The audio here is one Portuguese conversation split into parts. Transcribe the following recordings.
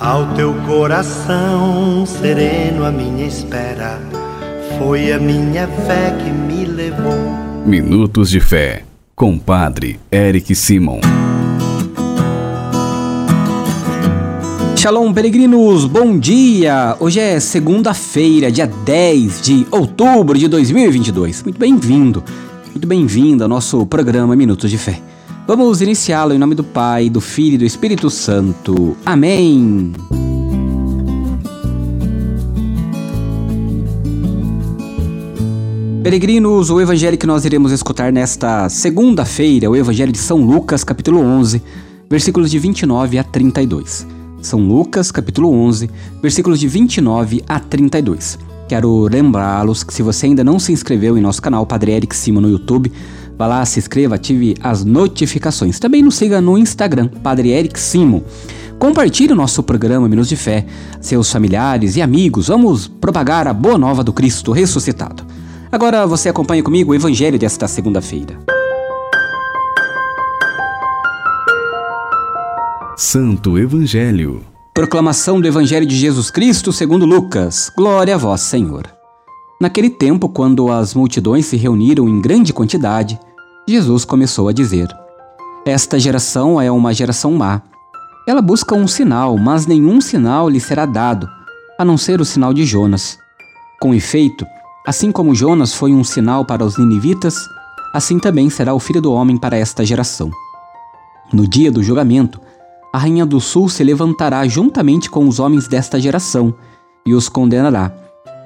Ao teu coração sereno, a minha espera foi a minha fé que me levou. Minutos de Fé, com Padre Eric Simon. Shalom, peregrinos, bom dia! Hoje é segunda-feira, dia 10 de outubro de 2022. Muito bem-vindo, muito bem-vindo ao nosso programa Minutos de Fé. Vamos iniciá-lo em nome do Pai, do Filho e do Espírito Santo. Amém. Peregrinos, o evangelho que nós iremos escutar nesta segunda-feira, o evangelho de São Lucas, capítulo 11, versículos de 29 a 32. São Lucas, capítulo 11, versículos de 29 a 32. Quero lembrá-los que se você ainda não se inscreveu em nosso canal Padre Eric Simo no YouTube, Vá lá, se inscreva, ative as notificações. Também nos siga no Instagram, Padre Eric Simo. Compartilhe o nosso programa Minutos de Fé, seus familiares e amigos. Vamos propagar a boa nova do Cristo ressuscitado. Agora você acompanha comigo o Evangelho desta segunda-feira. Santo Evangelho. Proclamação do Evangelho de Jesus Cristo segundo Lucas. Glória a vós, Senhor. Naquele tempo, quando as multidões se reuniram em grande quantidade, Jesus começou a dizer: Esta geração é uma geração má. Ela busca um sinal, mas nenhum sinal lhe será dado, a não ser o sinal de Jonas. Com efeito, assim como Jonas foi um sinal para os ninivitas, assim também será o filho do homem para esta geração. No dia do julgamento, a rainha do sul se levantará juntamente com os homens desta geração e os condenará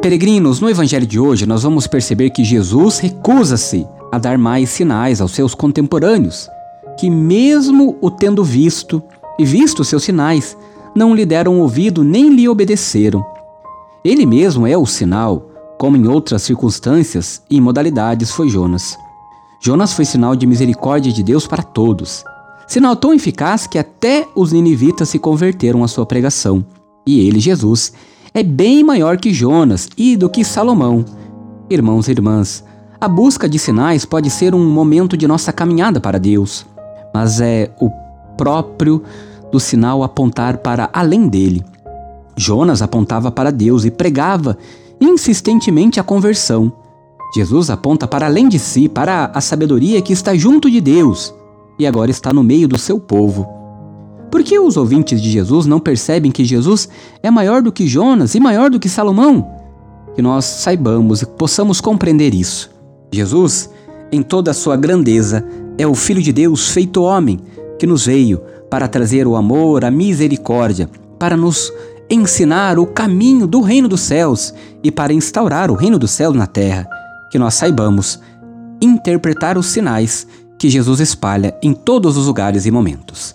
Peregrinos, no evangelho de hoje nós vamos perceber que Jesus recusa-se a dar mais sinais aos seus contemporâneos, que mesmo o tendo visto e visto seus sinais, não lhe deram ouvido nem lhe obedeceram. Ele mesmo é o sinal, como em outras circunstâncias e modalidades foi Jonas. Jonas foi sinal de misericórdia de Deus para todos, sinal tão eficaz que até os ninivitas se converteram à sua pregação. E ele, Jesus, é bem maior que Jonas e do que Salomão. Irmãos e irmãs, a busca de sinais pode ser um momento de nossa caminhada para Deus, mas é o próprio do sinal apontar para além dele. Jonas apontava para Deus e pregava insistentemente a conversão. Jesus aponta para além de si, para a sabedoria que está junto de Deus e agora está no meio do seu povo. Por que os ouvintes de Jesus não percebem que Jesus é maior do que Jonas e maior do que Salomão? Que nós saibamos e possamos compreender isso. Jesus, em toda a sua grandeza, é o Filho de Deus feito homem, que nos veio para trazer o amor, a misericórdia, para nos ensinar o caminho do reino dos céus e para instaurar o reino dos céus na terra. Que nós saibamos interpretar os sinais que Jesus espalha em todos os lugares e momentos.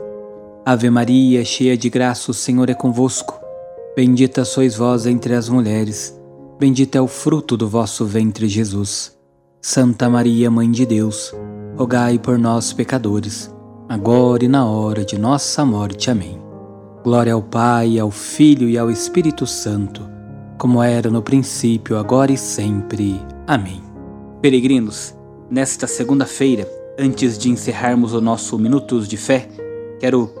Ave Maria, cheia de graça, o Senhor é convosco. Bendita sois vós entre as mulheres, bendito é o fruto do vosso ventre, Jesus. Santa Maria, Mãe de Deus, rogai por nós, pecadores, agora e na hora de nossa morte. Amém. Glória ao Pai, ao Filho e ao Espírito Santo, como era no princípio, agora e sempre. Amém. Peregrinos, nesta segunda-feira, antes de encerrarmos o nosso Minutos de Fé, quero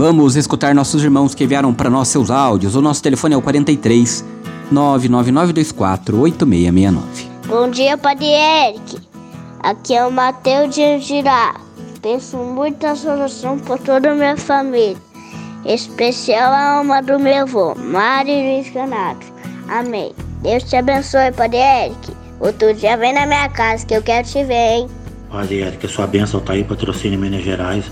Vamos escutar nossos irmãos que enviaram para nós seus áudios. O nosso telefone é o 43 99924 8669. Bom dia, Padre Eric. Aqui é o Matheus de Angirá. Penso muito na solução por toda a minha família. Especial a alma do meu avô, Mário Luiz Canato. Amém. Deus te abençoe, Padre Eric. Outro dia vem na minha casa que eu quero te ver, hein? Padre Eric, a sua bênção está aí, patrocínio em Minas Gerais.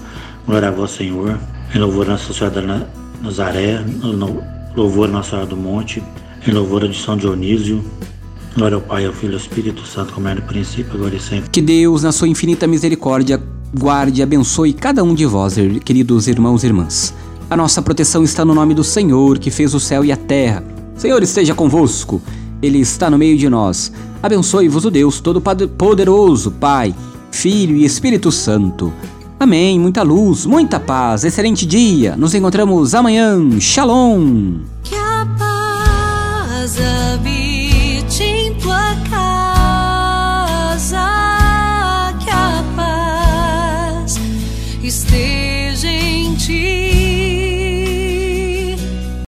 Glória a vós, Senhor. Em louvor a Nossa Senhora da Nazaré, em louvor a Nossa Senhora do Monte, em louvor de São Dionísio. Glória ao Pai, ao Filho e ao Espírito Santo, como era no princípio, agora e sempre. Que Deus, na sua infinita misericórdia, guarde e abençoe cada um de vós, queridos irmãos e irmãs. A nossa proteção está no nome do Senhor, que fez o céu e a terra. Senhor esteja convosco, Ele está no meio de nós. Abençoe-vos o Deus Todo-Poderoso, Pai, Filho e Espírito Santo. Amém. Muita luz, muita paz, excelente dia. Nos encontramos amanhã. Shalom.